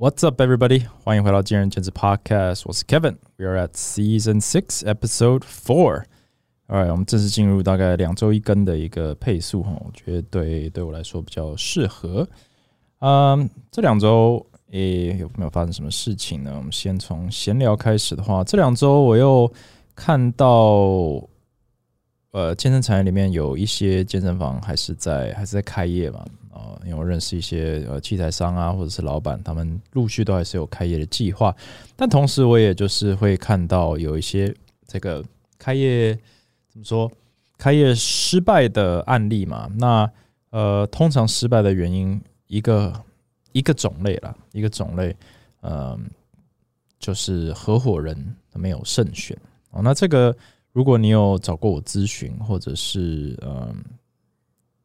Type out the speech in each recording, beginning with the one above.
What's up, everybody？欢迎回到今日兼职 Podcast，我是 Kevin。We are at Season Six, Episode Four。Alright，我们正式进入大概两周一更的一个配速哈，我觉得对对我来说比较适合。嗯，这两周诶有没有发生什么事情呢？我们先从闲聊开始的话，这两周我又看到，呃，健身产业里面有一些健身房还是在还是在开业嘛。啊，因为我认识一些呃器材商啊，或者是老板，他们陆续都还是有开业的计划。但同时，我也就是会看到有一些这个开业怎么说，开业失败的案例嘛。那呃，通常失败的原因一个一个种类啦，一个种类，嗯，就是合伙人没有慎选哦。那这个如果你有找过我咨询，或者是嗯。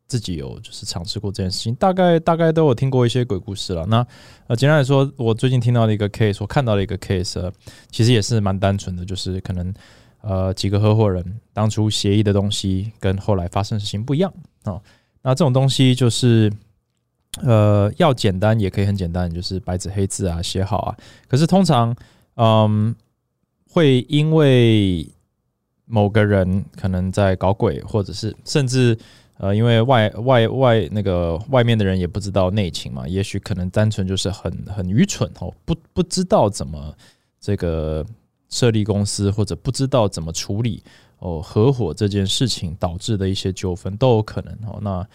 自己有就是尝试过这件事情，大概大概都有听过一些鬼故事了。那呃，简单来说，我最近听到的一个 case，我看到的一个 case，其实也是蛮单纯的，就是可能呃几个合伙人当初协议的东西跟后来发生的事情不一样啊。那这种东西就是呃要简单也可以很简单，就是白纸黑字啊写好啊。可是通常嗯会因为某个人可能在搞鬼，或者是甚至。呃，因为外外外那个外面的人也不知道内情嘛，也许可能单纯就是很很愚蠢哦，不不知道怎么这个设立公司，或者不知道怎么处理哦合伙这件事情导致的一些纠纷都有可能哦。那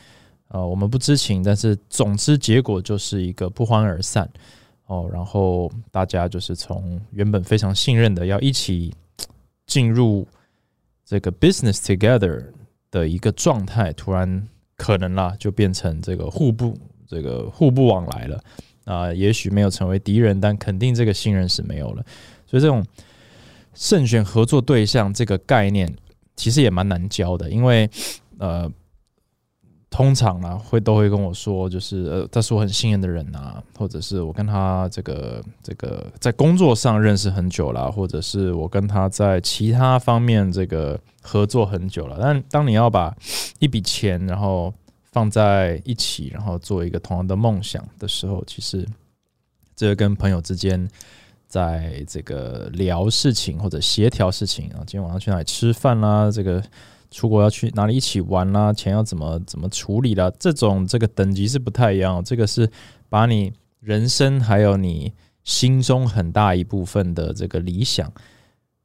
呃我们不知情，但是总之结果就是一个不欢而散哦，然后大家就是从原本非常信任的要一起进入这个 business together。的一个状态，突然可能啦，就变成这个互不这个互不往来了啊。也许没有成为敌人，但肯定这个信任是没有了。所以这种慎选合作对象这个概念，其实也蛮难教的，因为呃。通常呢，会都会跟我说，就是呃，他是我很信任的人呐，或者是我跟他这个这个在工作上认识很久了，或者是我跟他在其他方面这个合作很久了。但当你要把一笔钱然后放在一起，然后做一个同样的梦想的时候，其实这个跟朋友之间在这个聊事情或者协调事情啊，今天晚上去哪里吃饭啦，这个。出国要去哪里一起玩啦？钱要怎么怎么处理啦？这种这个等级是不太一样。这个是把你人生还有你心中很大一部分的这个理想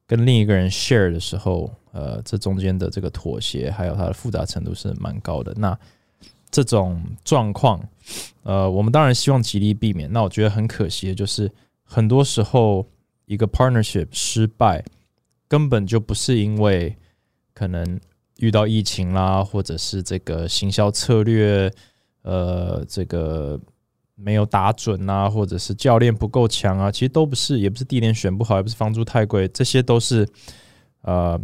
跟另一个人 share 的时候，呃，这中间的这个妥协还有它的复杂程度是蛮高的。那这种状况，呃，我们当然希望极力避免。那我觉得很可惜的就是，很多时候一个 partnership 失败，根本就不是因为可能。遇到疫情啦，或者是这个行销策略，呃，这个没有打准啊，或者是教练不够强啊，其实都不是，也不是地点选不好，也不是房租太贵，这些都是呃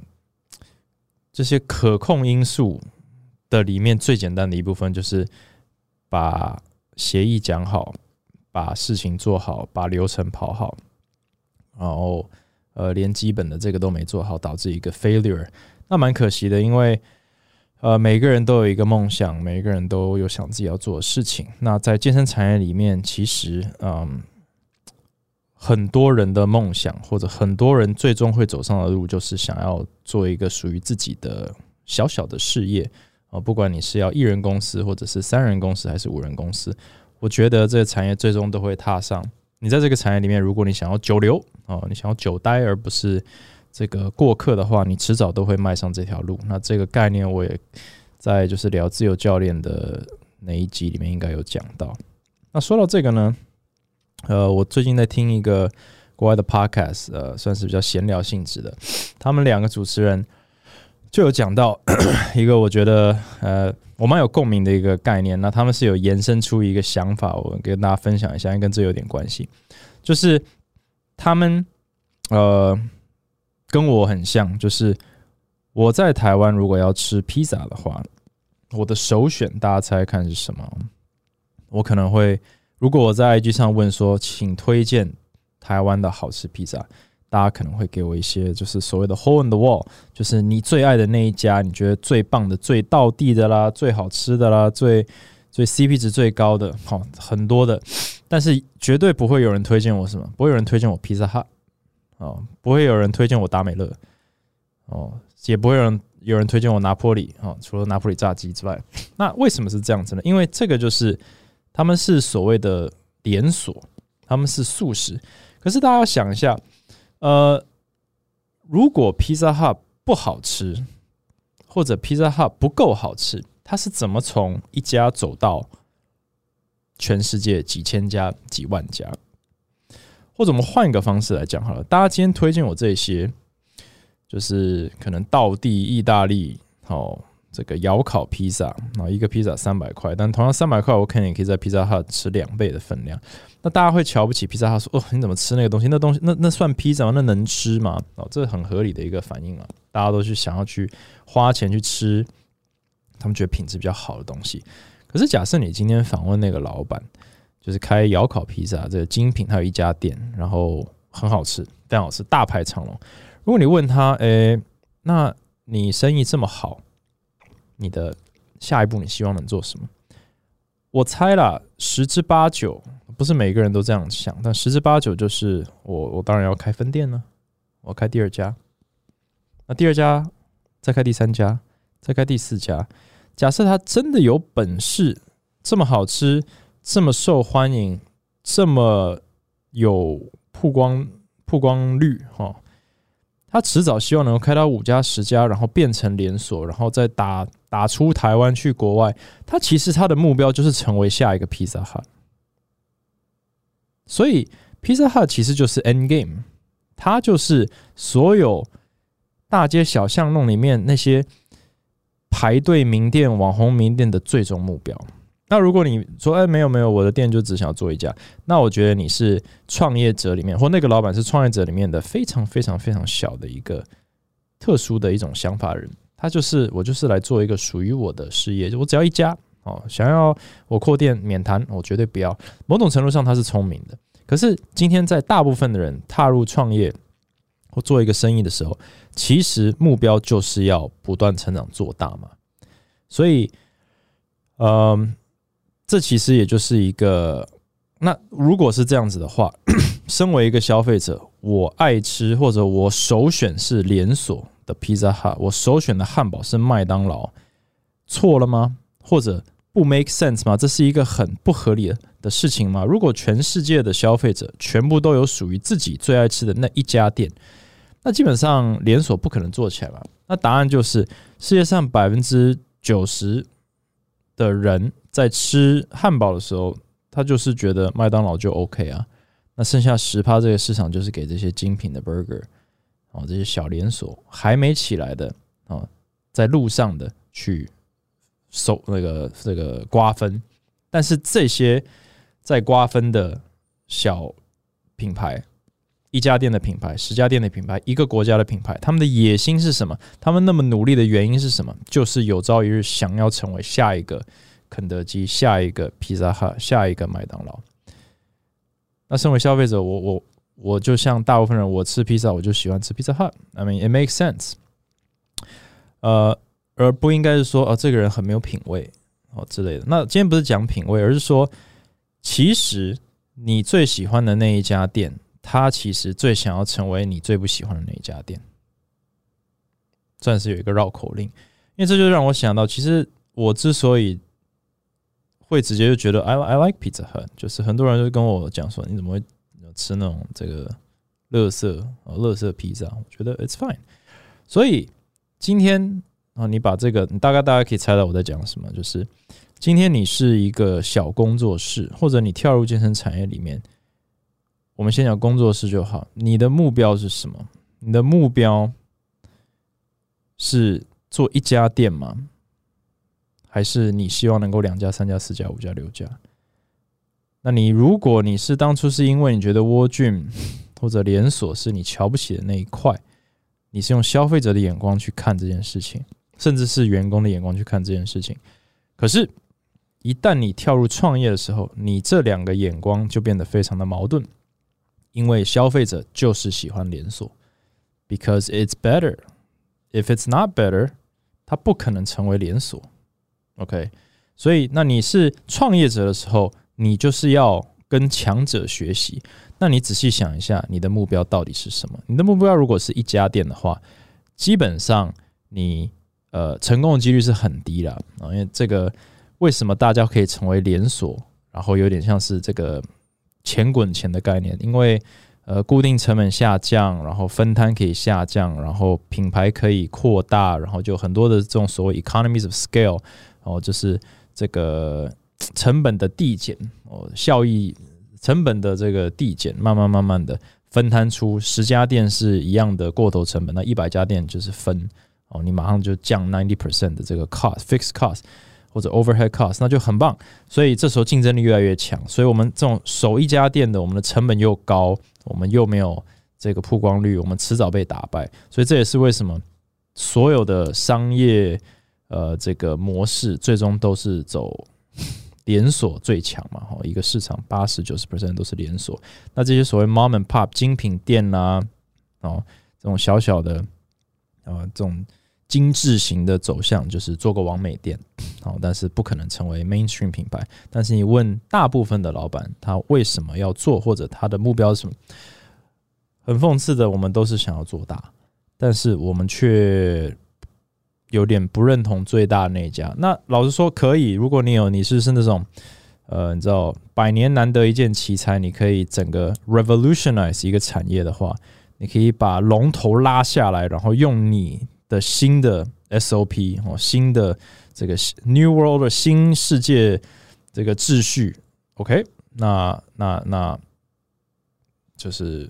这些可控因素的里面最简单的一部分，就是把协议讲好，把事情做好，把流程跑好，然后呃，连基本的这个都没做好，导致一个 failure。那蛮可惜的，因为呃，每个人都有一个梦想，每个人都有想自己要做的事情。那在健身产业里面，其实嗯，很多人的梦想或者很多人最终会走上的路，就是想要做一个属于自己的小小的事业啊。不管你是要一人公司，或者是三人公司，还是五人公司，我觉得这个产业最终都会踏上。你在这个产业里面，如果你想要久留哦，你想要久待，而不是。这个过客的话，你迟早都会迈上这条路。那这个概念，我也在就是聊自由教练的那一集里面应该有讲到。那说到这个呢，呃，我最近在听一个国外的 podcast，呃，算是比较闲聊性质的。他们两个主持人就有讲到 一个我觉得呃我蛮有共鸣的一个概念。那他们是有延伸出一个想法，我跟大家分享一下，跟这有点关系。就是他们呃。跟我很像，就是我在台湾如果要吃披萨的话，我的首选大家猜看是什么？我可能会，如果我在 IG 上问说，请推荐台湾的好吃披萨，大家可能会给我一些，就是所谓的 hole in the wall，就是你最爱的那一家，你觉得最棒的、最到地的啦、最好吃的啦、最最 CP 值最高的，好很多的，但是绝对不会有人推荐我什么，不会有人推荐我披萨哈，哦，不会有人推荐我达美乐，哦，也不会有人有人推荐我拿破里，哦，除了拿破里炸鸡之外，那为什么是这样子呢？因为这个就是他们是所谓的连锁，他们是素食，可是大家想一下，呃，如果披萨哈不好吃，或者披萨哈不够好吃。他是怎么从一家走到全世界几千家、几万家？或者我们换一个方式来讲好了，大家今天推荐我这些，就是可能道地意大利哦，这个窑烤披萨，然后一个披萨三百块，但同样三百块，我肯定也可以在披萨哈吃两倍的分量。那大家会瞧不起披萨哈，说哦，你怎么吃那个东西？那东西那那算披萨吗？那能吃吗？哦，这很合理的一个反应啊，大家都去想要去花钱去吃。他们觉得品质比较好的东西，可是假设你今天访问那个老板，就是开窑烤披萨这个精品，他有一家店，然后很好吃，非常好吃，大排长龙。如果你问他，诶，那你生意这么好，你的下一步你希望能做什么？我猜啦，十之八九不是每个人都这样想，但十之八九就是我，我当然要开分店呢，我开第二家，那第二家再开第三家，再开第四家。假设他真的有本事，这么好吃，这么受欢迎，这么有曝光曝光率，哈，他迟早希望能够开到五家十家，然后变成连锁，然后再打打出台湾去国外。他其实他的目标就是成为下一个披萨哈。所以披萨哈其实就是 end game，它就是所有大街小巷弄里面那些。排队名店、网红名店的最终目标。那如果你说，哎，没有没有，我的店就只想要做一家，那我觉得你是创业者里面，或那个老板是创业者里面的非常非常非常小的一个特殊的一种想法人。他就是我就是来做一个属于我的事业，我只要一家哦，想要我扩店免谈，我绝对不要。某种程度上他是聪明的，可是今天在大部分的人踏入创业。或做一个生意的时候，其实目标就是要不断成长做大嘛。所以，嗯，这其实也就是一个。那如果是这样子的话，身为一个消费者，我爱吃或者我首选是连锁的披萨哈，我首选的汉堡是麦当劳，错了吗？或者不 make sense 吗？这是一个很不合理的事情吗？如果全世界的消费者全部都有属于自己最爱吃的那一家店，那基本上连锁不可能做起来吧？那答案就是世界上百分之九十的人在吃汉堡的时候，他就是觉得麦当劳就 OK 啊。那剩下十趴这个市场就是给这些精品的 burger 哦，这些小连锁还没起来的啊，在路上的去收那个这个瓜分。但是这些在瓜分的小品牌。一家店的品牌，十家店的品牌，一个国家的品牌，他们的野心是什么？他们那么努力的原因是什么？就是有朝一日想要成为下一个肯德基、下一个披萨哈、下一个麦当劳。那身为消费者，我我我就像大部分人，我吃披萨我就喜欢吃披萨哈。I mean it makes sense。呃，而不应该是说哦，这个人很没有品味哦之类的。那今天不是讲品味，而是说，其实你最喜欢的那一家店。他其实最想要成为你最不喜欢的那一家店，算是有一个绕口令，因为这就让我想到，其实我之所以会直接就觉得 I I like Pizza Hut，就是很多人就跟我讲说，你怎么会吃那种这个乐色啊乐色披萨？我觉得 It's fine。所以今天啊，你把这个，你大概大家可以猜到我在讲什么，就是今天你是一个小工作室，或者你跳入健身产业里面。我们先讲工作室就好。你的目标是什么？你的目标是做一家店吗？还是你希望能够两家、三家、四家、五家、六家？那你如果你是当初是因为你觉得窝菌 或者连锁是你瞧不起的那一块，你是用消费者的眼光去看这件事情，甚至是员工的眼光去看这件事情。可是，一旦你跳入创业的时候，你这两个眼光就变得非常的矛盾。因为消费者就是喜欢连锁，because it's better. If it's not better，它不可能成为连锁。OK，所以，那你是创业者的时候，你就是要跟强者学习。那你仔细想一下，你的目标到底是什么？你的目标如果是一家店的话，基本上你呃成功的几率是很低了啊。因为这个为什么大家可以成为连锁？然后有点像是这个钱滚钱的概念，因为呃固定成本下降，然后分摊可以下降，然后品牌可以扩大，然后就很多的这种所谓 economies of scale，然哦，就是这个成本的递减哦，效益成本的这个递减，慢慢慢慢的分摊出十家店是一样的过头成本，那一百家店就是分哦，你马上就降 ninety percent 的这个 cost fixed cost。或者 overhead cost，那就很棒。所以这时候竞争力越来越强。所以我们这种守一家店的，我们的成本又高，我们又没有这个曝光率，我们迟早被打败。所以这也是为什么所有的商业呃这个模式最终都是走连锁最强嘛。哈，一个市场八十九十 percent 都是连锁。那这些所谓 mom and pop 精品店呐，哦，这种小小的啊这种。精致型的走向就是做个完美店，好，但是不可能成为 mainstream 品牌。但是你问大部分的老板，他为什么要做，或者他的目标是什么？很讽刺的，我们都是想要做大，但是我们却有点不认同最大那家。那老实说，可以，如果你有，你是是那种，呃，你知道，百年难得一见奇才，你可以整个 revolutionize 一个产业的话，你可以把龙头拉下来，然后用你。的新的 SOP 哦，新的这个 New World 的新世界这个秩序，OK，那那那就是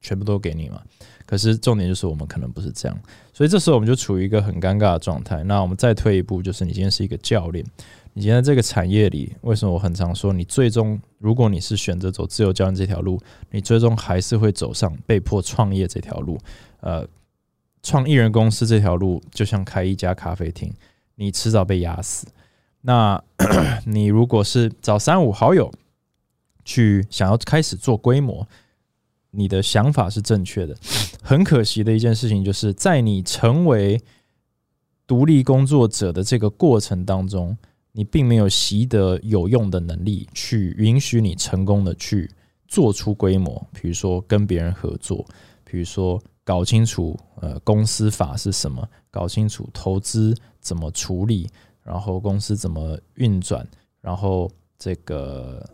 全部都给你嘛。可是重点就是我们可能不是这样，所以这时候我们就处于一个很尴尬的状态。那我们再退一步，就是你今天是一个教练，你今天这个产业里，为什么我很常说，你最终如果你是选择走自由教练这条路，你最终还是会走上被迫创业这条路，呃。创艺人公司这条路就像开一家咖啡厅，你迟早被压死。那 你如果是找三五好友去想要开始做规模，你的想法是正确的。很可惜的一件事情，就是在你成为独立工作者的这个过程当中，你并没有习得有用的能力，去允许你成功的去做出规模。比如说跟别人合作，比如说。搞清楚呃公司法是什么，搞清楚投资怎么处理，然后公司怎么运转，然后这个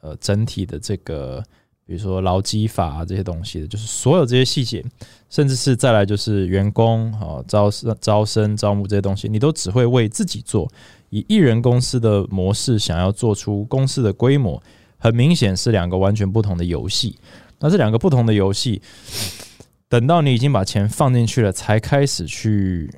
呃整体的这个，比如说劳基法这些东西的，就是所有这些细节，甚至是再来就是员工啊招生、招生、招募这些东西，你都只会为自己做。以艺人公司的模式想要做出公司的规模，很明显是两个完全不同的游戏。那这两个不同的游戏。等到你已经把钱放进去了，才开始去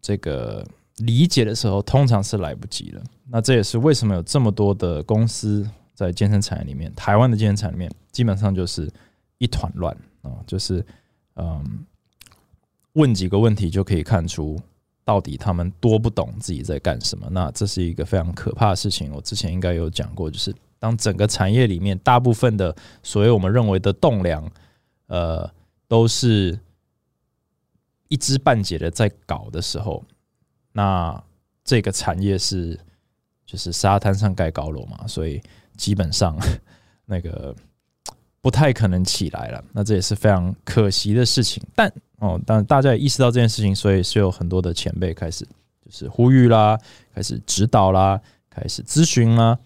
这个理解的时候，通常是来不及了。那这也是为什么有这么多的公司在健身产业里面，台湾的健身产业里面基本上就是一团乱啊，就是嗯，问几个问题就可以看出到底他们多不懂自己在干什么。那这是一个非常可怕的事情。我之前应该有讲过，就是当整个产业里面大部分的所谓我们认为的栋梁，呃。都是一知半解的在搞的时候，那这个产业是就是沙滩上盖高楼嘛，所以基本上 那个不太可能起来了。那这也是非常可惜的事情。但哦，但大家也意识到这件事情，所以是有很多的前辈开始就是呼吁啦，开始指导啦，开始咨询啦。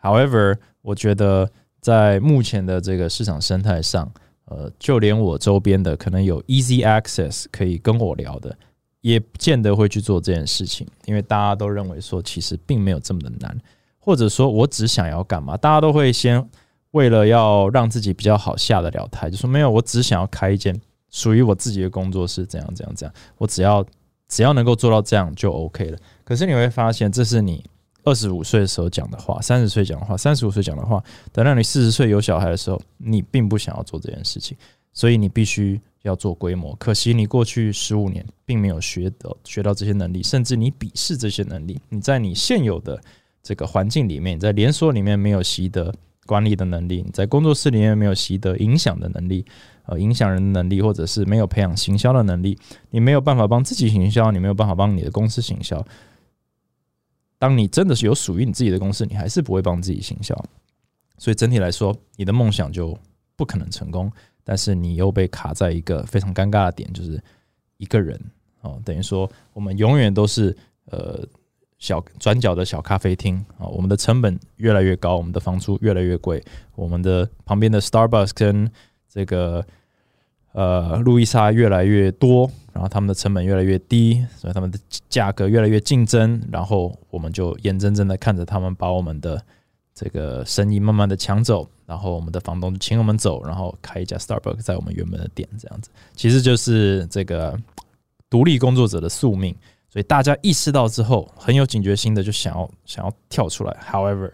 However，我觉得在目前的这个市场生态上，呃，就连我周边的可能有 easy access 可以跟我聊的，也不见得会去做这件事情，因为大家都认为说其实并没有这么的难，或者说我只想要干嘛，大家都会先为了要让自己比较好下得了台，就说没有，我只想要开一间属于我自己的工作室，怎样怎样怎样，我只要只要能够做到这样就 OK 了。可是你会发现，这是你。二十五岁的时候讲的话，三十岁讲的话，三十五岁讲的话，等到你四十岁有小孩的时候，你并不想要做这件事情，所以你必须要做规模。可惜你过去十五年并没有学到学到这些能力，甚至你鄙视这些能力。你在你现有的这个环境里面，在连锁里面没有习得管理的能力，你在工作室里面没有习得影响的能力，呃，影响人的能力，或者是没有培养行销的能力，你没有办法帮自己行销，你没有办法帮你的公司行销。当你真的是有属于你自己的公司，你还是不会帮自己行销。所以整体来说，你的梦想就不可能成功。但是你又被卡在一个非常尴尬的点，就是一个人哦，等于说我们永远都是呃小转角的小咖啡厅啊，我们的成本越来越高，我们的房租越来越贵，我们的旁边的 Starbucks 跟这个呃路易莎越来越多，然后他们的成本越来越低，所以他们的价格越来越竞争，然后我们就眼睁睁的看着他们把我们的这个生意慢慢的抢走。然后我们的房东请我们走，然后开一家 Starbucks 在我们原本的店，这样子其实就是这个独立工作者的宿命。所以大家意识到之后，很有警觉心的就想要想要跳出来。However，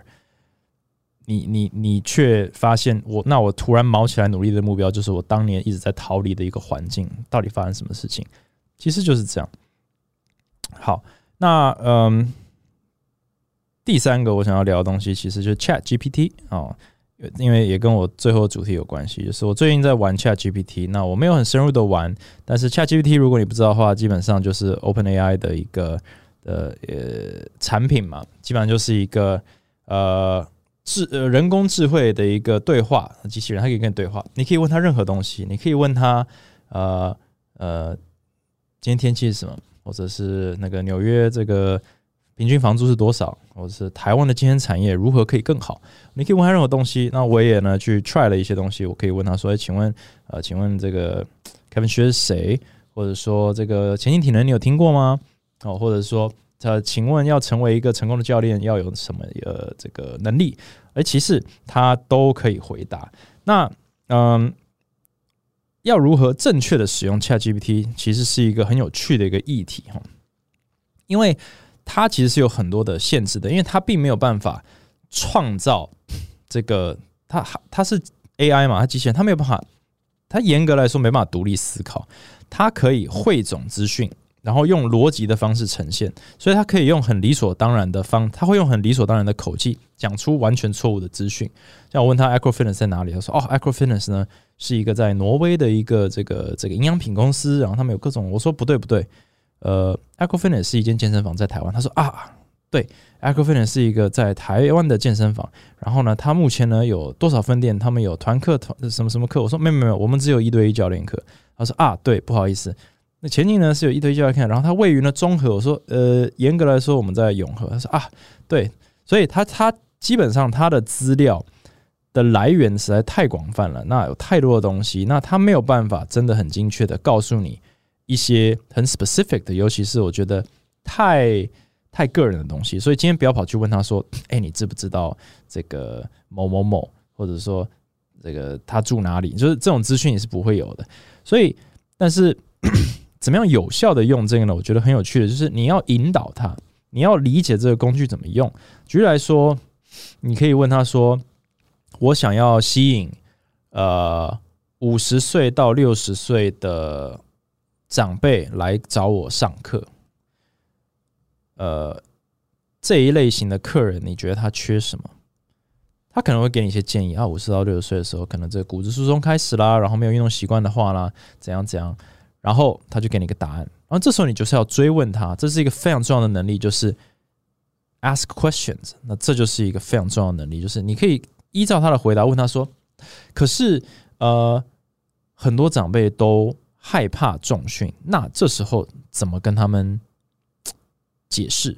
你你你却发现我那我突然毛起来努力的目标，就是我当年一直在逃离的一个环境，到底发生什么事情？其实就是这样。好，那嗯，第三个我想要聊的东西，其实就是 Chat GPT 啊。因为也跟我最后主题有关系，就是我最近在玩 Chat GPT。那我没有很深入的玩，但是 Chat GPT 如果你不知道的话，基本上就是 Open AI 的一个呃呃产品嘛，基本上就是一个呃智呃人工智慧的一个对话机器人，它可以跟你对话，你可以问他任何东西，你可以问他呃呃今天天气是什么，或者是那个纽约这个。平均房租是多少？或者是台湾的金融产业如何可以更好？你可以问他任何东西。那我也呢去 try 了一些东西，我可以问他说：“哎，请问，呃，请问这个 Kevin 学是谁？或者说这个前进体能你有听过吗？哦，或者说，呃，请问要成为一个成功的教练要有什么呃这个能力？而其实他都可以回答。那嗯，要如何正确的使用 ChatGPT，其实是一个很有趣的一个议题哈，因为。它其实是有很多的限制的，因为它并没有办法创造这个，它它是 AI 嘛，它机器人，它没有办法，它严格来说没办法独立思考，它可以汇总资讯，然后用逻辑的方式呈现，所以他可以用很理所当然的方，他会用很理所当然的口气讲出完全错误的资讯。像我问他 Acro Fitness 在哪里，他说哦，Acro Fitness 呢是一个在挪威的一个这个这个营养品公司，然后他们有各种，我说不对不对。呃，Echo Fitness 是一间健身房，在台湾。他说啊，对，Echo Fitness 是一个在台湾的健身房。然后呢，他目前呢有多少分店？他们有团课团什么什么课？我说没有没有，我们只有一对一教练课。他说啊，对，不好意思，那前景呢是有一对一教练课。然后它位于呢中和。我说呃，严格来说我们在永和。他说啊，对，所以他他基本上他的资料的来源实在太广泛了，那有太多的东西，那他没有办法真的很精确的告诉你。一些很 specific 的，尤其是我觉得太太个人的东西，所以今天不要跑去问他说：“哎，你知不知道这个某某某，或者说这个他住哪里？”就是这种资讯你是不会有的。所以，但是怎么样有效的用这个呢？我觉得很有趣的，就是你要引导他，你要理解这个工具怎么用。举例来说，你可以问他说：“我想要吸引呃五十岁到六十岁的。”长辈来找我上课，呃，这一类型的客人，你觉得他缺什么？他可能会给你一些建议啊。五十到六十岁的时候，可能这个骨质疏松开始啦，然后没有运动习惯的话啦，怎样怎样，然后他就给你一个答案。然后这时候你就是要追问他，这是一个非常重要的能力，就是 ask questions。那这就是一个非常重要的能力，就是你可以依照他的回答问他说：“可是，呃，很多长辈都。”害怕重训，那这时候怎么跟他们解释？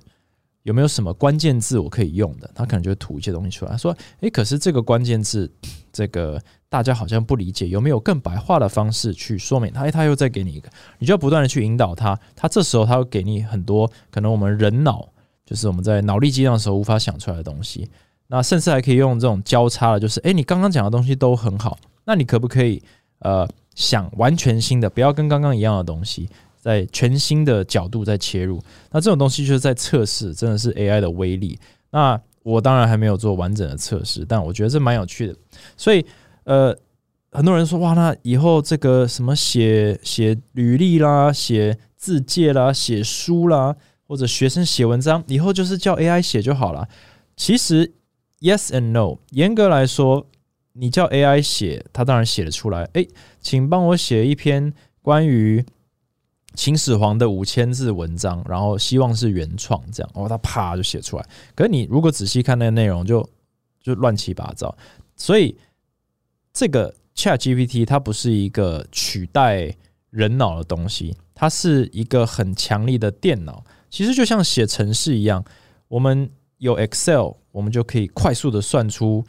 有没有什么关键字我可以用的？他可能就会吐一些东西出来，说：“诶，可是这个关键字，这个大家好像不理解，有没有更白话的方式去说明？”他诶，他又再给你一个，你就要不断的去引导他。他这时候他会给你很多可能我们人脑就是我们在脑力激荡的时候无法想出来的东西。那甚至还可以用这种交叉的，就是诶，你刚刚讲的东西都很好，那你可不可以呃？想完全新的，不要跟刚刚一样的东西，在全新的角度在切入。那这种东西就是在测试，真的是 AI 的威力。那我当然还没有做完整的测试，但我觉得这蛮有趣的。所以，呃，很多人说，哇，那以后这个什么写写履历啦、写字介啦、写书啦，或者学生写文章，以后就是叫 AI 写就好了。其实，Yes and No，严格来说。你叫 AI 写，它当然写得出来。诶，请帮我写一篇关于秦始皇的五千字文章，然后希望是原创，这样哦，他啪就写出来。可是你如果仔细看那个内容，就就乱七八糟。所以这个 Chat GPT 它不是一个取代人脑的东西，它是一个很强力的电脑。其实就像写程式一样，我们有 Excel，我们就可以快速的算出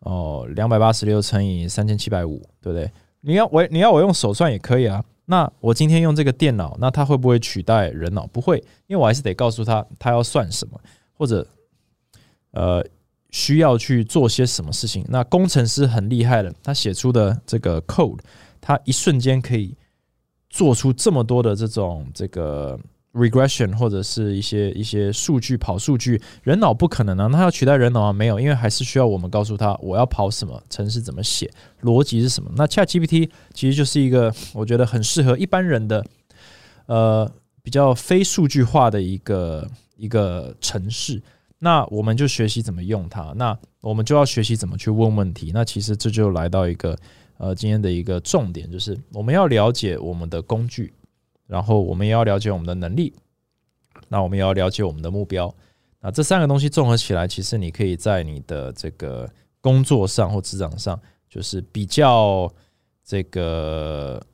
哦两百八十六乘以三千七百五，对不对？你要我你要我用手算也可以啊。那我今天用这个电脑，那它会不会取代人脑？不会，因为我还是得告诉他他要算什么，或者呃需要去做些什么事情。那工程师很厉害的，他写出的这个 code，他一瞬间可以做出这么多的这种这个。Regression 或者是一些一些数据跑数据，人脑不可能啊，那要取代人脑啊？没有，因为还是需要我们告诉他我要跑什么，程式怎么写，逻辑是什么。那 Chat GPT 其实就是一个我觉得很适合一般人的，呃，比较非数据化的一个一个程式。那我们就学习怎么用它，那我们就要学习怎么去问问题。那其实这就来到一个呃今天的一个重点，就是我们要了解我们的工具。然后我们也要了解我们的能力，那我们也要了解我们的目标。那这三个东西综合起来，其实你可以在你的这个工作上或职场上，就是比较这个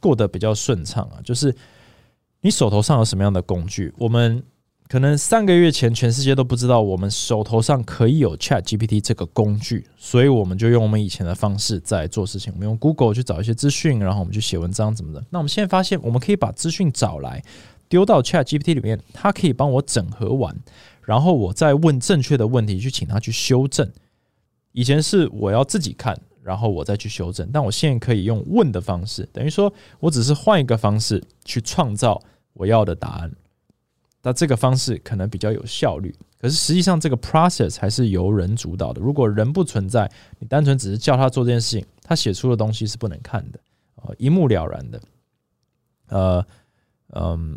过得比较顺畅啊。就是你手头上有什么样的工具，我们。可能三个月前，全世界都不知道我们手头上可以有 Chat GPT 这个工具，所以我们就用我们以前的方式在做事情。我们用 Google 去找一些资讯，然后我们去写文章，怎么的？那我们现在发现，我们可以把资讯找来，丢到 Chat GPT 里面，它可以帮我整合完，然后我再问正确的问题，去请它去修正。以前是我要自己看，然后我再去修正，但我现在可以用问的方式，等于说我只是换一个方式去创造我要的答案。那这个方式可能比较有效率，可是实际上这个 process 还是由人主导的。如果人不存在，你单纯只是叫他做这件事情，他写出的东西是不能看的，呃，一目了然的。呃，嗯，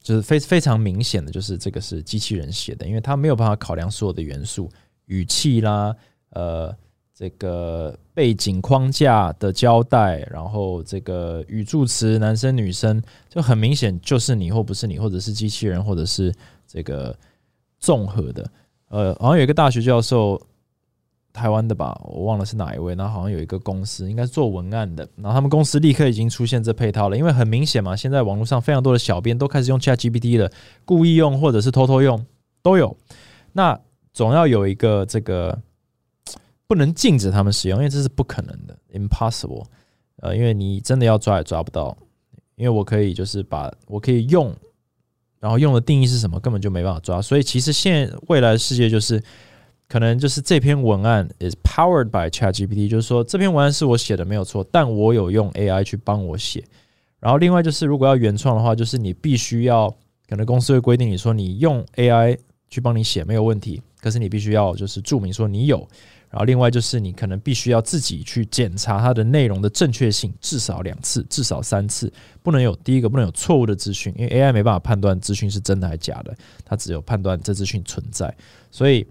就是非非常明显的就是这个是机器人写的，因为他没有办法考量所有的元素、语气啦，呃。这个背景框架的交代，然后这个语助词，男生女生就很明显就是你或不是你，或者是机器人，或者是这个综合的。呃，好像有一个大学教授，台湾的吧，我忘了是哪一位。然后好像有一个公司，应该是做文案的，然后他们公司立刻已经出现这配套了，因为很明显嘛，现在网络上非常多的小编都开始用 Chat GPT 了，故意用或者是偷偷用都有。那总要有一个这个。不能禁止他们使用，因为这是不可能的，impossible。呃，因为你真的要抓也抓不到，因为我可以就是把我可以用，然后用的定义是什么，根本就没办法抓。所以其实现未来世界就是，可能就是这篇文案 is powered by ChatGPT，就是说这篇文案是我写的没有错，但我有用 AI 去帮我写。然后另外就是，如果要原创的话，就是你必须要，可能公司会规定你说你用 AI 去帮你写没有问题，可是你必须要就是注明说你有。然后，另外就是你可能必须要自己去检查它的内容的正确性，至少两次，至少三次，不能有第一个不能有错误的资讯，因为 AI 没办法判断资讯是真的还是假的，它只有判断这资讯存在，所以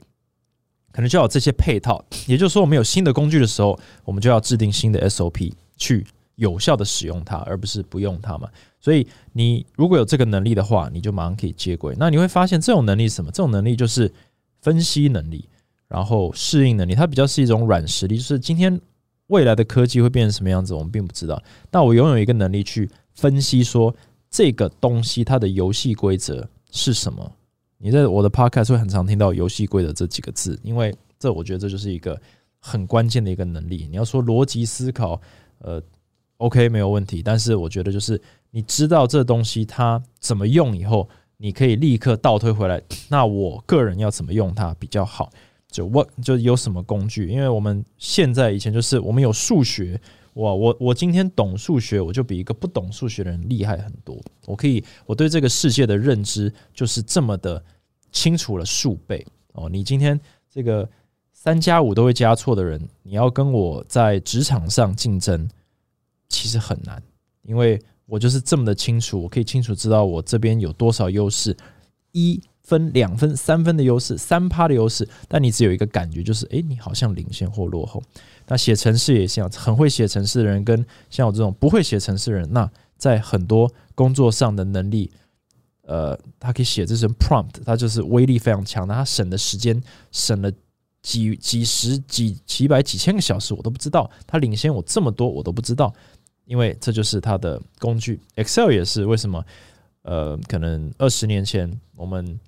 可能就要有这些配套。也就是说，我们有新的工具的时候，我们就要制定新的 SOP 去有效的使用它，而不是不用它嘛。所以你如果有这个能力的话，你就马上可以接轨。那你会发现，这种能力是什么？这种能力就是分析能力。然后适应能力，它比较是一种软实力，就是今天未来的科技会变成什么样子，我们并不知道。但我拥有一个能力去分析，说这个东西它的游戏规则是什么。你在我的 podcast 会很常听到“游戏规则”这几个字，因为这我觉得这就是一个很关键的一个能力。你要说逻辑思考，呃，OK 没有问题。但是我觉得就是你知道这东西它怎么用以后，你可以立刻倒推回来。那我个人要怎么用它比较好？就我就有什么工具？因为我们现在以前就是我们有数学，哇，我我今天懂数学，我就比一个不懂数学的人厉害很多。我可以，我对这个世界的认知就是这么的清楚了数倍哦。你今天这个三加五都会加错的人，你要跟我在职场上竞争，其实很难，因为我就是这么的清楚，我可以清楚知道我这边有多少优势一。分两分、三分的优势，三趴的优势，但你只有一个感觉，就是诶，你好像领先或落后。那写程式也像，很会写程式的人跟像我这种不会写程式的人，那在很多工作上的能力，呃，他可以写这些 prompt，他就是威力非常强的，他省的时间省了几几十几几百几千个小时，我都不知道，他领先我这么多，我都不知道，因为这就是他的工具。Excel 也是为什么？呃，可能二十年前我们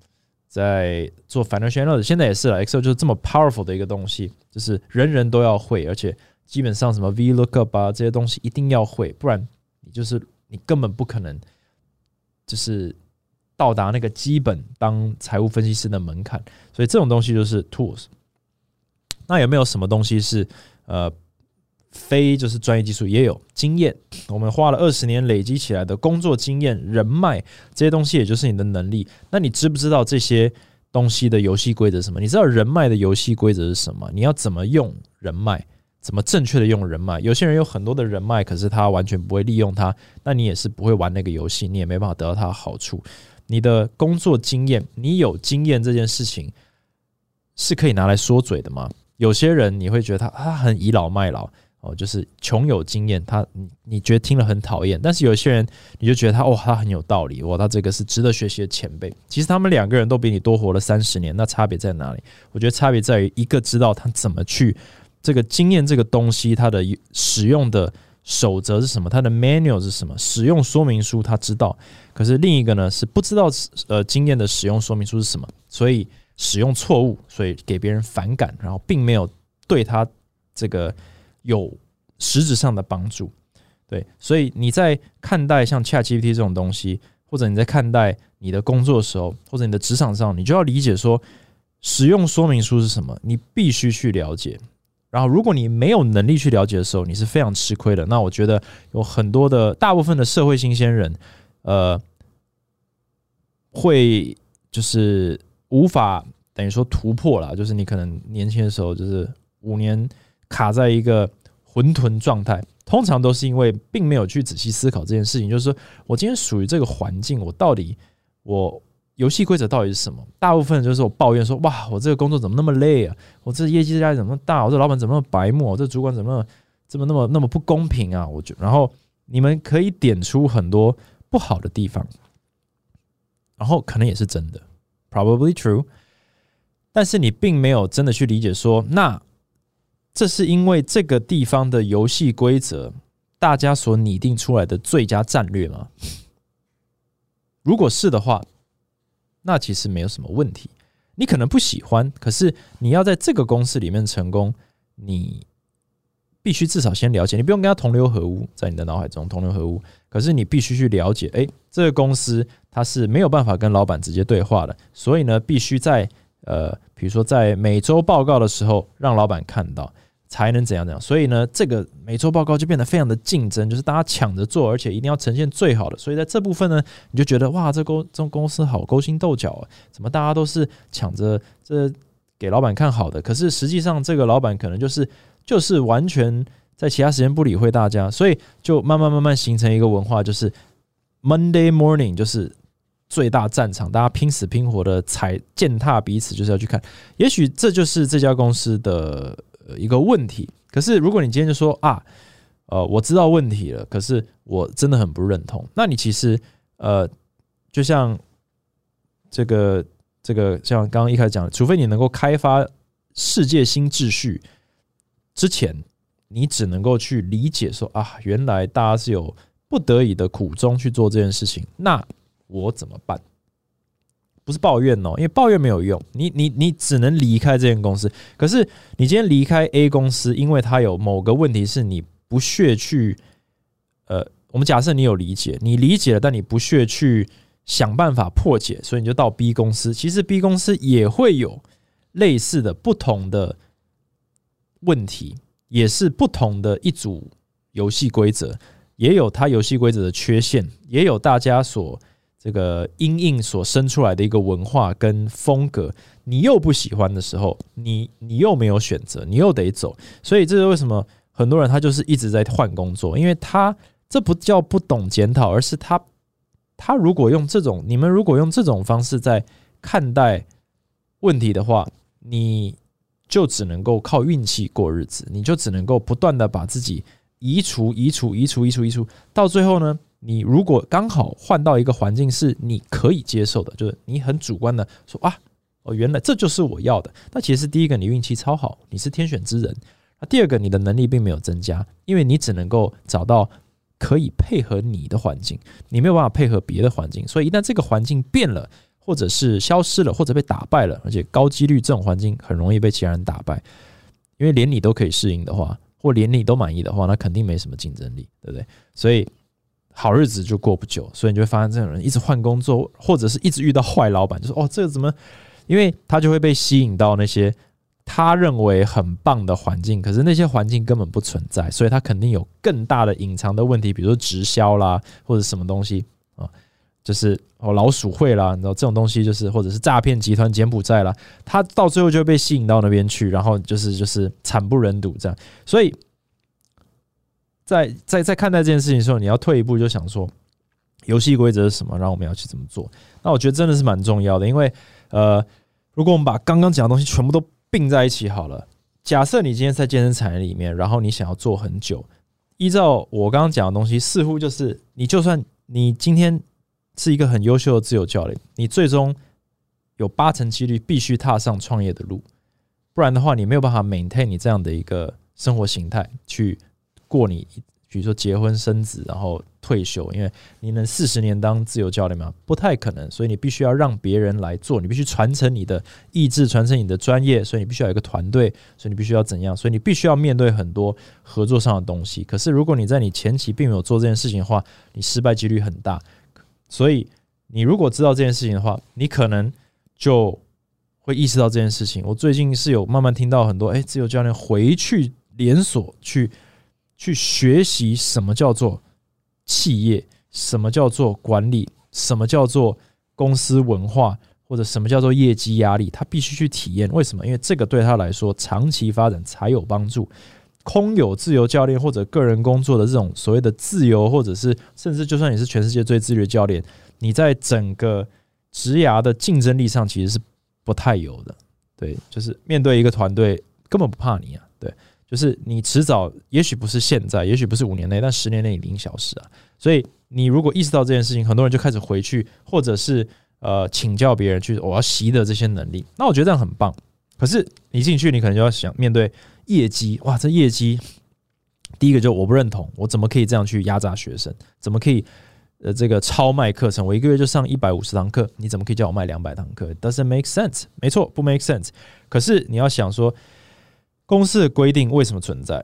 在做 financial analysis，现在也是了。Excel 就是这么 powerful 的一个东西，就是人人都要会，而且基本上什么 VLOOKUP 啊这些东西一定要会，不然你就是你根本不可能就是到达那个基本当财务分析师的门槛。所以这种东西就是 tools。那有没有什么东西是呃？非就是专业技术也有经验，我们花了二十年累积起来的工作经验、人脉这些东西，也就是你的能力。那你知不知道这些东西的游戏规则什么？你知道人脉的游戏规则是什么？你要怎么用人脉？怎么正确的用人脉？有些人有很多的人脉，可是他完全不会利用它，那你也是不会玩那个游戏，你也没办法得到它的好处。你的工作经验，你有经验这件事情是可以拿来说嘴的吗？有些人你会觉得他他很倚老卖老。哦，就是穷有经验，他你你觉得听了很讨厌，但是有些人你就觉得他哦，他很有道理，哇，他这个是值得学习的前辈。其实他们两个人都比你多活了三十年，那差别在哪里？我觉得差别在于一个知道他怎么去这个经验这个东西，它的使用的守则是什么，它的 manual 是什么，使用说明书他知道，可是另一个呢是不知道呃经验的使用说明书是什么，所以使用错误，所以给别人反感，然后并没有对他这个。有实质上的帮助，对，所以你在看待像 ChatGPT 这种东西，或者你在看待你的工作的时候，或者你的职场上，你就要理解说，使用说明书是什么，你必须去了解。然后，如果你没有能力去了解的时候，你是非常吃亏的。那我觉得有很多的大部分的社会新鲜人，呃，会就是无法等于说突破了，就是你可能年轻的时候，就是五年。卡在一个混沌状态，通常都是因为并没有去仔细思考这件事情。就是说我今天属于这个环境，我到底我游戏规则到底是什么？大部分就是我抱怨说：哇，我这个工作怎么那么累啊？我这业绩压力怎么那么大？我这老板怎么那么白目？我这主管怎么这么那么那么不公平啊？我就然后你们可以点出很多不好的地方，然后可能也是真的，probably true。但是你并没有真的去理解说那。这是因为这个地方的游戏规则，大家所拟定出来的最佳战略吗？如果是的话，那其实没有什么问题。你可能不喜欢，可是你要在这个公司里面成功，你必须至少先了解。你不用跟他同流合污，在你的脑海中同流合污，可是你必须去了解。哎，这个公司它是没有办法跟老板直接对话的，所以呢，必须在呃，比如说在每周报告的时候，让老板看到。才能怎样怎样，所以呢，这个每周报告就变得非常的竞争，就是大家抢着做，而且一定要呈现最好的。所以在这部分呢，你就觉得哇，这公这公司好勾心斗角啊，怎么大家都是抢着这给老板看好的？可是实际上这个老板可能就是就是完全在其他时间不理会大家，所以就慢慢慢慢形成一个文化，就是 Monday morning 就是最大战场，大家拼死拼活的踩践踏彼此，就是要去看。也许这就是这家公司的。一个问题，可是如果你今天就说啊，呃，我知道问题了，可是我真的很不认同，那你其实呃，就像这个这个，像刚刚一开始讲，除非你能够开发世界新秩序之前，你只能够去理解说啊，原来大家是有不得已的苦衷去做这件事情，那我怎么办？不是抱怨哦，因为抱怨没有用。你你你只能离开这间公司。可是你今天离开 A 公司，因为它有某个问题是你不屑去，呃，我们假设你有理解，你理解了，但你不屑去想办法破解，所以你就到 B 公司。其实 B 公司也会有类似的不同的问题，也是不同的一组游戏规则，也有它游戏规则的缺陷，也有大家所。这个阴影所生出来的一个文化跟风格，你又不喜欢的时候，你你又没有选择，你又得走，所以这是为什么很多人他就是一直在换工作，因为他这不叫不懂检讨，而是他他如果用这种你们如果用这种方式在看待问题的话，你就只能够靠运气过日子，你就只能够不断的把自己移除、移除、移除、移除、移除，到最后呢？你如果刚好换到一个环境是你可以接受的，就是你很主观的说啊，哦，原来这就是我要的。那其实第一个，你运气超好，你是天选之人。那第二个，你的能力并没有增加，因为你只能够找到可以配合你的环境，你没有办法配合别的环境。所以一旦这个环境变了，或者是消失了，或者被打败了，而且高几率这种环境很容易被其他人打败，因为连你都可以适应的话，或连你都满意的话，那肯定没什么竞争力，对不对？所以好日子就过不久。所以你就会发现，这种人一直换工作，或者是一直遇到坏老板，就说哦，这个怎么？因为他就会被吸引到那些。他认为很棒的环境，可是那些环境根本不存在，所以他肯定有更大的隐藏的问题，比如说直销啦，或者什么东西啊，就是哦老鼠会啦，你知道这种东西，就是或者是诈骗集团柬埔寨啦，他到最后就会被吸引到那边去，然后就是就是惨不忍睹这样。所以在在在看待这件事情的时候，你要退一步就想说，游戏规则是什么，然后我们要去怎么做？那我觉得真的是蛮重要的，因为呃，如果我们把刚刚讲的东西全部都并在一起好了。假设你今天在健身产业里面，然后你想要做很久，依照我刚刚讲的东西，似乎就是你就算你今天是一个很优秀的自由教练，你最终有八成几率必须踏上创业的路，不然的话，你没有办法 maintain 你这样的一个生活形态去过你。比如说结婚生子，然后退休，因为你能四十年当自由教练吗？不太可能，所以你必须要让别人来做，你必须传承你的意志，传承你的专业，所以你必须要有一个团队，所以你必须要怎样？所以你必须要面对很多合作上的东西。可是如果你在你前期并没有做这件事情的话，你失败几率很大。所以你如果知道这件事情的话，你可能就会意识到这件事情。我最近是有慢慢听到很多，哎，自由教练回去连锁去。去学习什么叫做企业，什么叫做管理，什么叫做公司文化，或者什么叫做业绩压力，他必须去体验。为什么？因为这个对他来说长期发展才有帮助。空有自由教练或者个人工作的这种所谓的自由，或者是甚至就算你是全世界最自律的教练，你在整个职涯的竞争力上其实是不太有的。对，就是面对一个团队根本不怕你啊，对。就是你迟早，也许不是现在，也许不是五年内，但十年内零小时啊。所以你如果意识到这件事情，很多人就开始回去，或者是呃请教别人去，我要习得这些能力。那我觉得这样很棒。可是你进去，你可能就要想面对业绩，哇，这业绩第一个就我不认同，我怎么可以这样去压榨学生？怎么可以呃这个超卖课程？我一个月就上一百五十堂课，你怎么可以叫我卖两百堂课？Doesn't make sense。没错，不 make sense。可是你要想说。公司的规定为什么存在？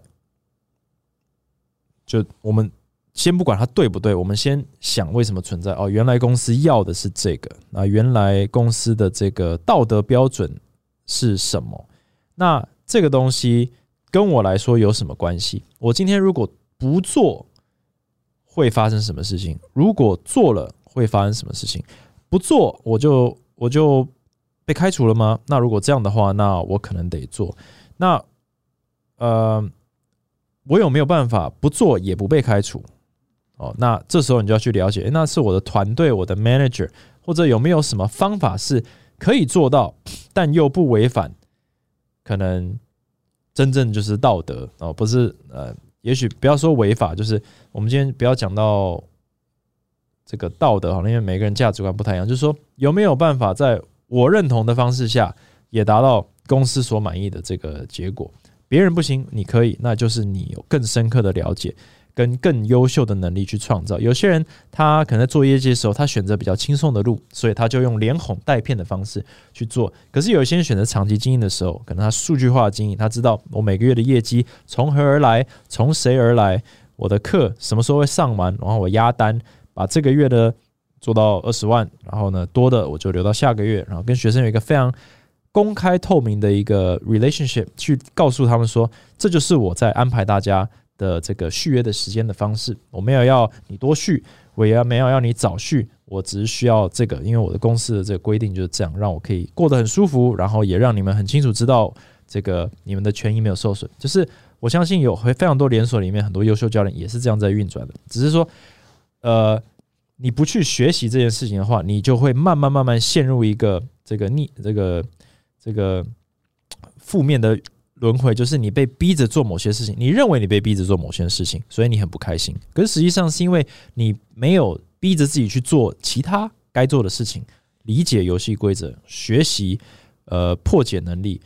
就我们先不管它对不对，我们先想为什么存在。哦，原来公司要的是这个。那原来公司的这个道德标准是什么？那这个东西跟我来说有什么关系？我今天如果不做，会发生什么事情？如果做了，会发生什么事情？不做，我就我就被开除了吗？那如果这样的话，那我可能得做。那呃，我有没有办法不做也不被开除？哦，那这时候你就要去了解，那是我的团队，我的 manager，或者有没有什么方法是可以做到，但又不违反可能真正就是道德哦，不是呃，也许不要说违法，就是我们今天不要讲到这个道德哈，因为每个人价值观不太一样，就是说有没有办法在我认同的方式下，也达到公司所满意的这个结果。别人不行，你可以，那就是你有更深刻的了解，跟更优秀的能力去创造。有些人他可能在做业绩的时候，他选择比较轻松的路，所以他就用连哄带骗的方式去做。可是有些人选择长期经营的时候，可能他数据化经营，他知道我每个月的业绩从何而来，从谁而来，我的课什么时候会上完，然后我压单，把这个月的做到二十万，然后呢多的我就留到下个月，然后跟学生有一个非常。公开透明的一个 relationship，去告诉他们说，这就是我在安排大家的这个续约的时间的方式。我没有要你多续，我也没有要你早续，我只是需要这个，因为我的公司的这个规定就是这样，让我可以过得很舒服，然后也让你们很清楚知道这个你们的权益没有受损。就是我相信有非非常多连锁里面很多优秀教练也是这样在运转的，只是说，呃，你不去学习这件事情的话，你就会慢慢慢慢陷入一个这个逆这个。这个负面的轮回，就是你被逼着做某些事情，你认为你被逼着做某些事情，所以你很不开心。可是实际上是因为你没有逼着自己去做其他该做的事情，理解游戏规则，学习呃破解能力，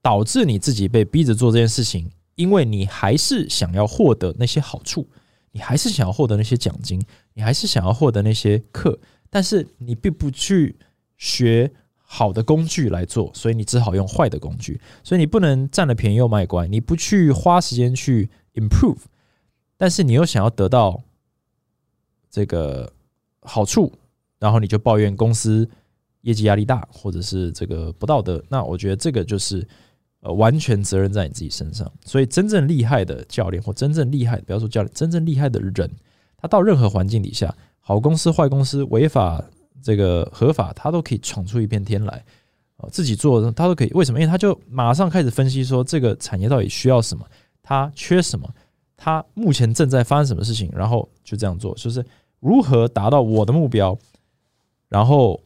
导致你自己被逼着做这件事情。因为你还是想要获得那些好处，你还是想要获得那些奖金，你还是想要获得那些课，但是你并不去学。好的工具来做，所以你只好用坏的工具，所以你不能占了便宜又卖乖，你不去花时间去 improve，但是你又想要得到这个好处，然后你就抱怨公司业绩压力大，或者是这个不道德，那我觉得这个就是呃完全责任在你自己身上。所以真正厉害的教练或真正厉害，不要说教练，真正厉害的人，他到任何环境底下，好公司、坏公司、违法。这个合法，他都可以闯出一片天来，哦，自己做他都可以。为什么？因为他就马上开始分析说，这个产业到底需要什么，他缺什么，他目前正在发生什么事情，然后就这样做，就是如何达到我的目标，然后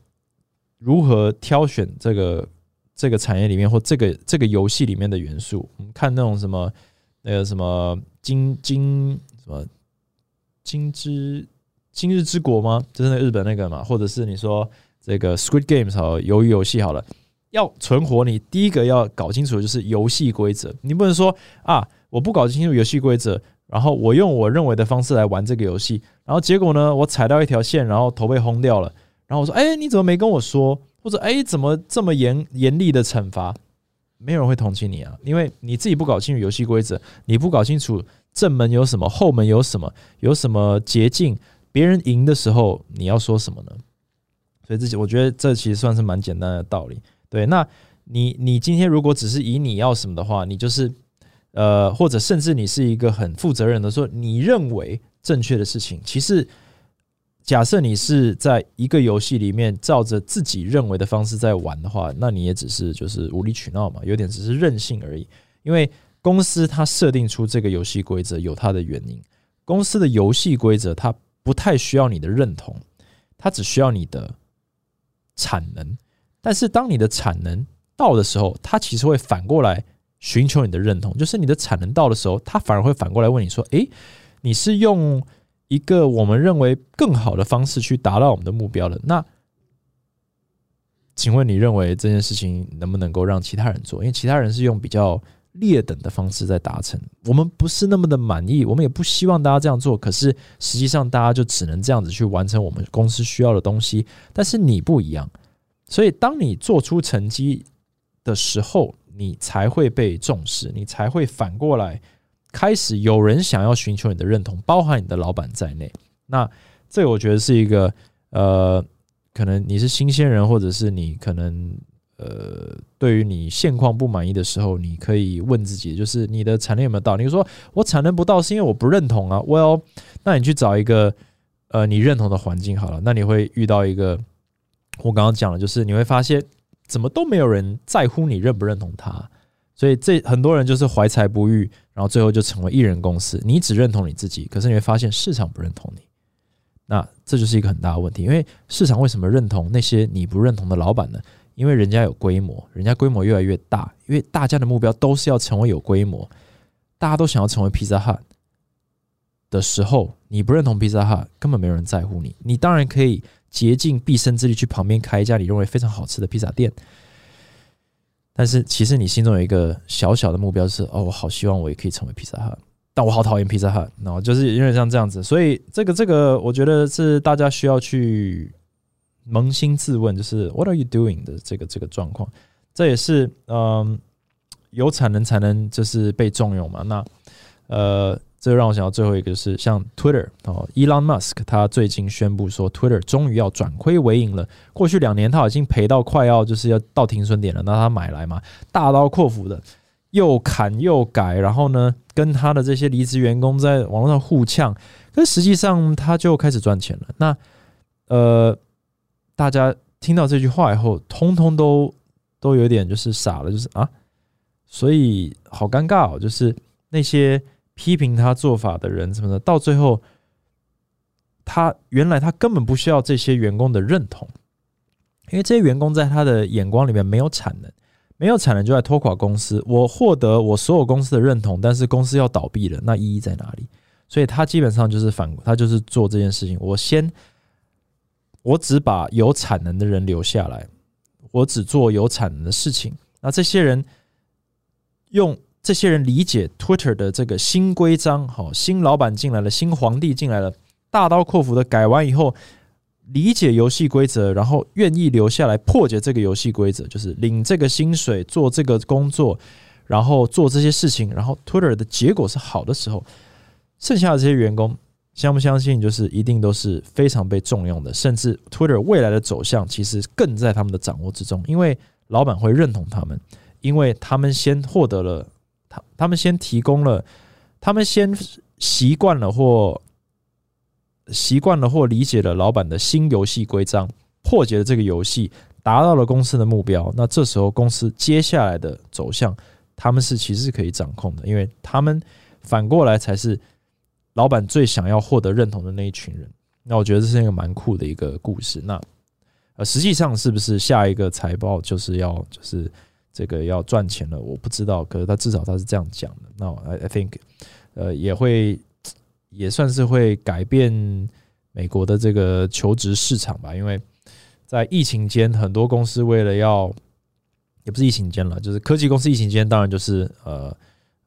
如何挑选这个这个产业里面或这个这个游戏里面的元素。我们看那种什么那个什么金金什么金枝。今日之国吗？就是那日本那个嘛，或者是你说这个 Squid Games 好，鱿鱼游戏好了，要存活，你第一个要搞清楚的就是游戏规则。你不能说啊，我不搞清楚游戏规则，然后我用我认为的方式来玩这个游戏，然后结果呢，我踩到一条线，然后头被轰掉了，然后我说，哎，你怎么没跟我说？或者，哎，怎么这么严严厉的惩罚？没有人会同情你啊，因为你自己不搞清楚游戏规则，你不搞清楚正门有什么，后门有什么，有什么捷径。别人赢的时候，你要说什么呢？所以这些，我觉得这其实算是蛮简单的道理。对，那你你今天如果只是以你要什么的话，你就是呃，或者甚至你是一个很负责任的说，你认为正确的事情，其实假设你是在一个游戏里面照着自己认为的方式在玩的话，那你也只是就是无理取闹嘛，有点只是任性而已。因为公司它设定出这个游戏规则有它的原因，公司的游戏规则它。不太需要你的认同，它只需要你的产能。但是当你的产能到的时候，它其实会反过来寻求你的认同。就是你的产能到的时候，它反而会反过来问你说：“诶，你是用一个我们认为更好的方式去达到我们的目标的？那请问你认为这件事情能不能够让其他人做？因为其他人是用比较……劣等的方式在达成，我们不是那么的满意，我们也不希望大家这样做。可是实际上，大家就只能这样子去完成我们公司需要的东西。但是你不一样，所以当你做出成绩的时候，你才会被重视，你才会反过来开始有人想要寻求你的认同，包含你的老板在内。那这我觉得是一个呃，可能你是新鲜人，或者是你可能。呃，对于你现况不满意的时候，你可以问自己，就是你的产能有没有到？你说我产能不到，是因为我不认同啊。Well，那你去找一个呃你认同的环境好了。那你会遇到一个我刚刚讲的，就是你会发现怎么都没有人在乎你认不认同他，所以这很多人就是怀才不遇，然后最后就成为艺人公司。你只认同你自己，可是你会发现市场不认同你，那这就是一个很大的问题。因为市场为什么认同那些你不认同的老板呢？因为人家有规模，人家规模越来越大，因为大家的目标都是要成为有规模，大家都想要成为披萨汉的时候，你不认同披萨汉，根本没有人在乎你。你当然可以竭尽毕生之力去旁边开一家你认为非常好吃的披萨店，但是其实你心中有一个小小的目标是：哦，我好希望我也可以成为披萨汉，但我好讨厌披萨汉。然后就是因为像这样子，所以这个这个，我觉得是大家需要去。扪心自问，就是 What are you doing 的这个这个状况，这也是嗯，有产能才能就是被重用嘛。那呃，这让我想到最后一个就是像 Twitter 哦，Elon Musk 他最近宣布说 Twitter 终于要转亏为盈了。过去两年他已经赔到快要就是要到停损点了，那他买来嘛，大刀阔斧的又砍又改，然后呢跟他的这些离职员工在网络上互呛，可实际上他就开始赚钱了。那呃。大家听到这句话以后，通通都都有点就是傻了，就是啊，所以好尴尬哦。就是那些批评他做法的人什么的，到最后，他原来他根本不需要这些员工的认同，因为这些员工在他的眼光里面没有产能，没有产能就在拖垮公司。我获得我所有公司的认同，但是公司要倒闭了，那意义在哪里？所以他基本上就是反，他就是做这件事情。我先，我只把有产能的人留下来，我只做有产能的事情。那这些人用这些人理解 Twitter 的这个新规章，好，新老板进来了，新皇帝进来了，大刀阔斧的改完以后。理解游戏规则，然后愿意留下来破解这个游戏规则，就是领这个薪水，做这个工作，然后做这些事情，然后 Twitter 的结果是好的时候，剩下的这些员工相不相信，就是一定都是非常被重用的，甚至 Twitter 未来的走向其实更在他们的掌握之中，因为老板会认同他们，因为他们先获得了他，他们先提供了，他们先习惯了或。习惯了或理解了老板的新游戏规章，破解了这个游戏，达到了公司的目标。那这时候公司接下来的走向，他们是其实是可以掌控的，因为他们反过来才是老板最想要获得认同的那一群人。那我觉得这是一个蛮酷的一个故事。那呃，实际上是不是下一个财报就是要就是这个要赚钱了？我不知道，可是他至少他是这样讲的。那 I I think 呃也会。也算是会改变美国的这个求职市场吧，因为在疫情间，很多公司为了要，也不是疫情间了，就是科技公司疫情间，当然就是呃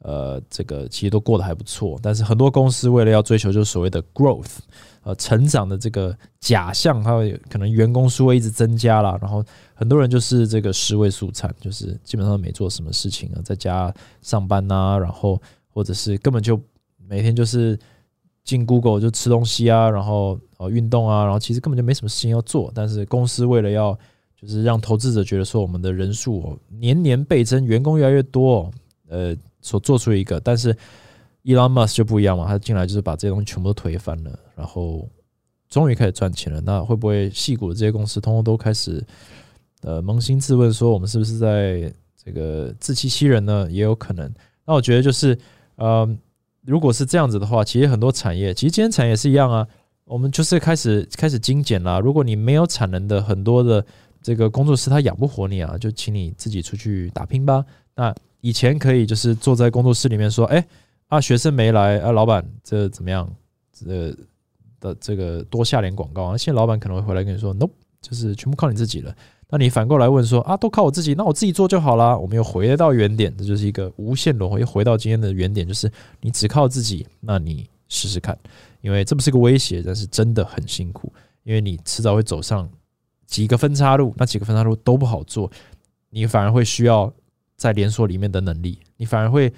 呃，这个其实都过得还不错，但是很多公司为了要追求就是所谓的 growth，呃，成长的这个假象，它可能员工数会一直增加了，然后很多人就是这个尸位素餐，就是基本上没做什么事情啊，在家上班呐，然后或者是根本就每天就是。进 Google 就吃东西啊，然后呃运动啊，然后其实根本就没什么事情要做。但是公司为了要就是让投资者觉得说我们的人数年年倍增，员工越来越多，呃，所做出一个。但是 Elon Musk 就不一样嘛，他进来就是把这些东西全部都推翻了，然后终于开始赚钱了。那会不会细股的这些公司通通都开始呃扪心自问说我们是不是在这个自欺欺人呢？也有可能。那我觉得就是呃。如果是这样子的话，其实很多产业，其实今天产业是一样啊。我们就是开始开始精简了。如果你没有产能的很多的这个工作室，他养不活你啊，就请你自己出去打拼吧。那以前可以就是坐在工作室里面说，哎啊，学生没来啊，老板这怎么样？这的这个多下点广告啊。现在老板可能会回来跟你说，no，就是全部靠你自己了。那你反过来问说啊，都靠我自己，那我自己做就好了。我们又回到原点，这就是一个无限轮回，又回到今天的原点，就是你只靠自己，那你试试看，因为这不是个威胁，但是真的很辛苦，因为你迟早会走上几个分叉路，那几个分叉路都不好做，你反而会需要在连锁里面的能力，你反而会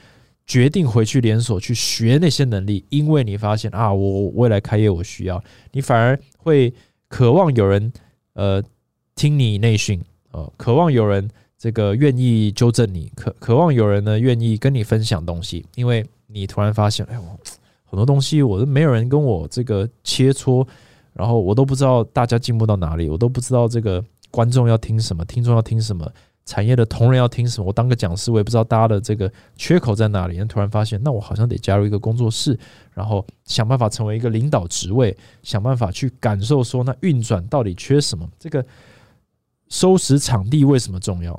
决定回去连锁去学那些能力，因为你发现啊，我未来开业我需要，你反而会渴望有人呃。听你内训，呃，渴望有人这个愿意纠正你，渴渴望有人呢愿意跟你分享东西，因为你突然发现，哎，我很多东西我都没有人跟我这个切磋，然后我都不知道大家进步到哪里，我都不知道这个观众要听什么，听众要听什么。产业的同仁要听什么？我当个讲师，我也不知道大家的这个缺口在哪里。突然发现，那我好像得加入一个工作室，然后想办法成为一个领导职位，想办法去感受说，那运转到底缺什么？这个。收拾场地为什么重要？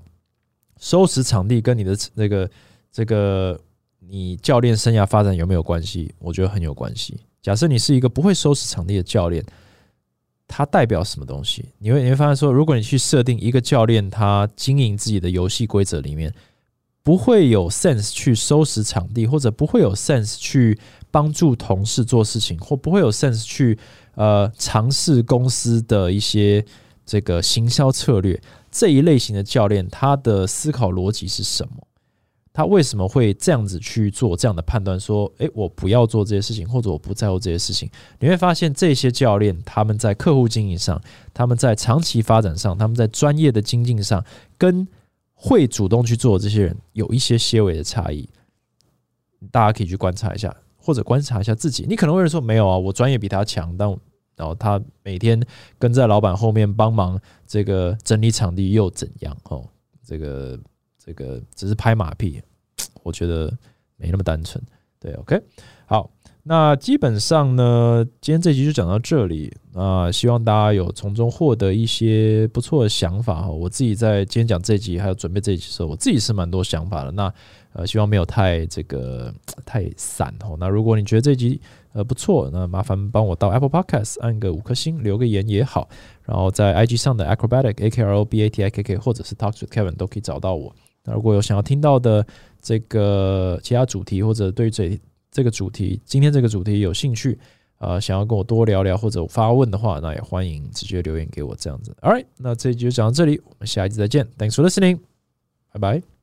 收拾场地跟你的那个这个你教练生涯发展有没有关系？我觉得很有关系。假设你是一个不会收拾场地的教练，它代表什么东西？你会你会发现说，如果你去设定一个教练，他经营自己的游戏规则里面不会有 sense 去收拾场地，或者不会有 sense 去帮助同事做事情，或不会有 sense 去呃尝试公司的一些。这个行销策略这一类型的教练，他的思考逻辑是什么？他为什么会这样子去做这样的判断？说，诶，我不要做这些事情，或者我不在乎这些事情。你会发现，这些教练他们在客户经营上，他们在长期发展上，他们在专业的精进上，跟会主动去做这些人有一些些微的差异。大家可以去观察一下，或者观察一下自己。你可能会说，没有啊，我专业比他强，但。然后他每天跟在老板后面帮忙这个整理场地又怎样？哦，这个这个只是拍马屁，我觉得没那么单纯。对，OK，好，那基本上呢，今天这集就讲到这里啊，希望大家有从中获得一些不错的想法哈。我自己在今天讲这集还有准备这集的时候，我自己是蛮多想法的。那呃，希望没有太这个太散哦。那如果你觉得这集呃不错，那麻烦帮我到 Apple Podcast 按个五颗星，留个言也好。然后在 IG 上的 Acrobatic A K R O B A T I K K 或者是 Talk to Kevin 都可以找到我。那如果有想要听到的这个其他主题，或者对这这个主题，今天这个主题有兴趣，呃，想要跟我多聊聊或者发问的话，那也欢迎直接留言给我这样子。All right，那这一集就讲到这里，我们下一集再见。Thanks for listening，拜拜。